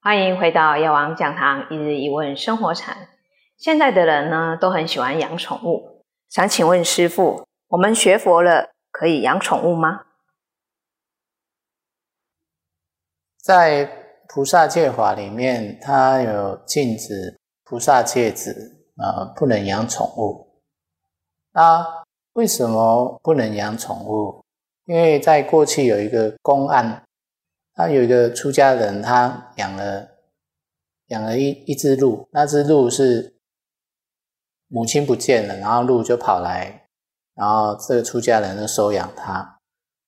欢迎回到药王讲堂一日一问生活禅。现在的人呢都很喜欢养宠物，想请问师父，我们学佛了可以养宠物吗？在菩萨戒法里面，它有禁止菩萨戒子啊不能养宠物。那为什么不能养宠物？因为在过去有一个公案。他有一个出家人，他养了养了一一只鹿，那只鹿是母亲不见了，然后鹿就跑来，然后这个出家人就收养它，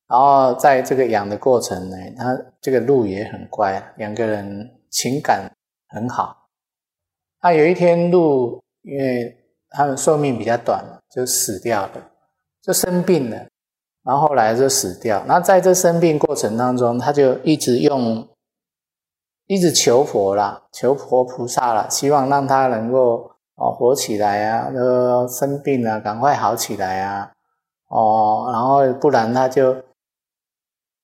然后在这个养的过程呢，他这个鹿也很乖，两个人情感很好。那有一天鹿，因为他们寿命比较短，就死掉了，就生病了。然后后来就死掉。那在这生病过程当中，他就一直用，一直求佛啦，求佛菩萨啦，希望让他能够哦活起来啊，呃生病了赶快好起来啊，哦，然后不然他就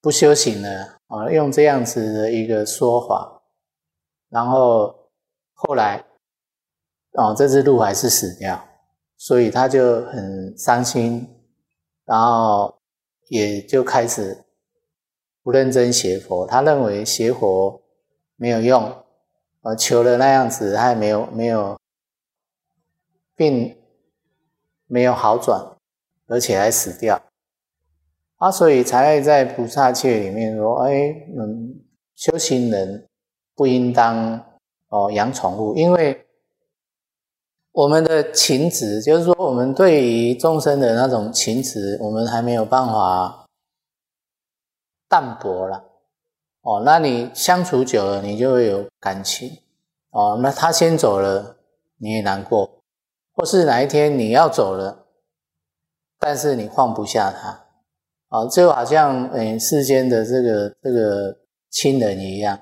不修行了啊，用这样子的一个说法。然后后来哦，这只鹿还是死掉，所以他就很伤心，然后。也就开始不认真学佛，他认为学佛没有用，呃，求了那样子，他也没有没有，并没有好转，而且还死掉，啊，所以才会在菩萨戒里面说，哎，嗯，修行人不应当哦养宠物，因为。我们的情执，就是说，我们对于众生的那种情执，我们还没有办法淡薄了。哦，那你相处久了，你就会有感情。哦，那他先走了，你也难过；或是哪一天你要走了，但是你放不下他。啊，就好像嗯，世间的这个这个亲人一样。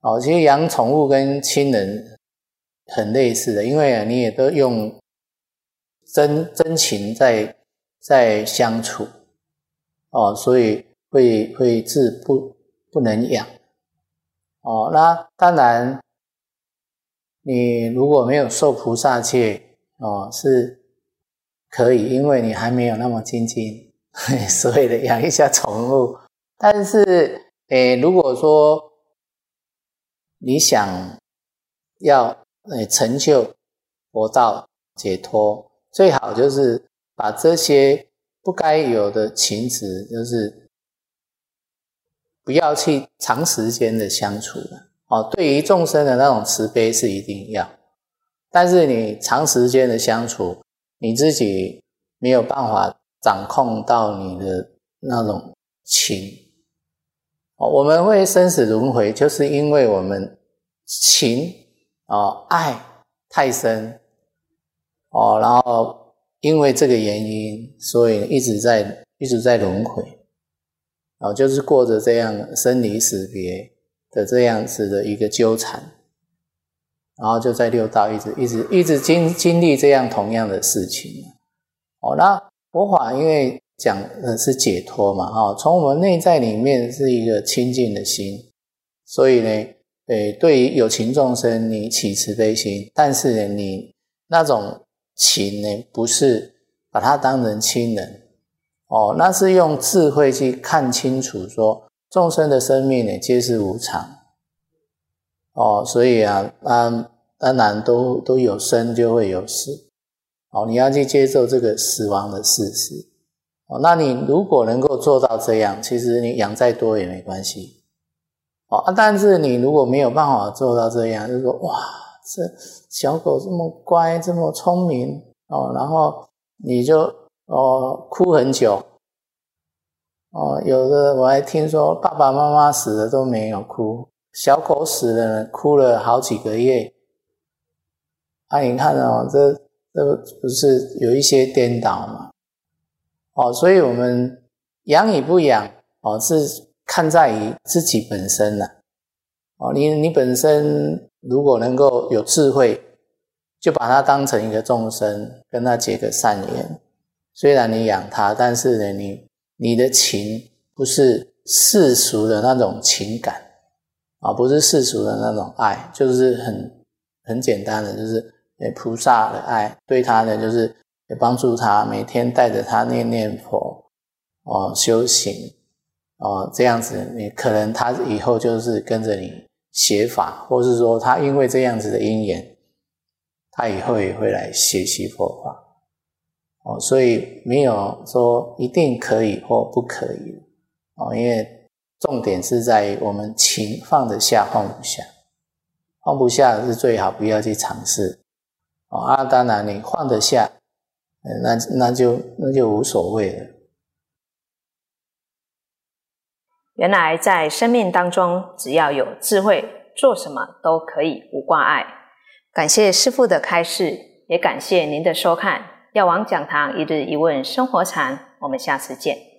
哦，其实养宠物跟亲人。很类似的，因为啊，你也都用真真情在在相处哦，所以会会治不不能养哦。那当然，你如果没有受菩萨戒哦，是可以，因为你还没有那么精进，所以的养一下宠物。但是，诶，如果说你想要。哎，成就佛道解脱，最好就是把这些不该有的情执，就是不要去长时间的相处了。哦，对于众生的那种慈悲是一定要，但是你长时间的相处，你自己没有办法掌控到你的那种情。哦，我们会生死轮回，就是因为我们情。哦，爱太深，哦，然后因为这个原因，所以一直在一直在轮回，哦，就是过着这样生离死别的这样子的一个纠缠，然后就在六道一直一直一直经经历这样同样的事情，哦，那佛法因为讲的是解脱嘛，哈，从我们内在里面是一个清净的心，所以呢。对，对于有情众生，你起慈悲心，但是呢，你那种情呢，不是把它当成亲人。哦，那是用智慧去看清楚，说众生的生命呢，皆是无常。哦，所以啊，啊，当然都都有生就会有死。哦，你要去接受这个死亡的事实。哦，那你如果能够做到这样，其实你养再多也没关系。啊！但是你如果没有办法做到这样，就说哇，这小狗这么乖，这么聪明哦，然后你就哦哭很久哦，有的我还听说爸爸妈妈死了都没有哭，小狗死了呢哭了好几个月。啊，你看哦，这这不是有一些颠倒吗？哦，所以我们养与不养哦是。看在于自己本身了，哦，你你本身如果能够有智慧，就把它当成一个众生，跟他结个善缘。虽然你养它，但是呢，你你的情不是世俗的那种情感，啊，不是世俗的那种爱，就是很很简单的，就是菩萨的爱，对他呢就是帮助他每天带着他念念佛，哦，修行，哦，这样子，你可能他以后就是跟着你写法，或是说他因为这样子的因缘，他以后也会来学习佛法。哦，所以没有说一定可以或不可以哦，因为重点是在于我们情放得下放不下，放不下是最好不要去尝试哦。啊，当然你放得下，那那就那就无所谓了。原来在生命当中，只要有智慧，做什么都可以无挂碍。感谢师父的开示，也感谢您的收看。药王讲堂一日一问生活禅，我们下次见。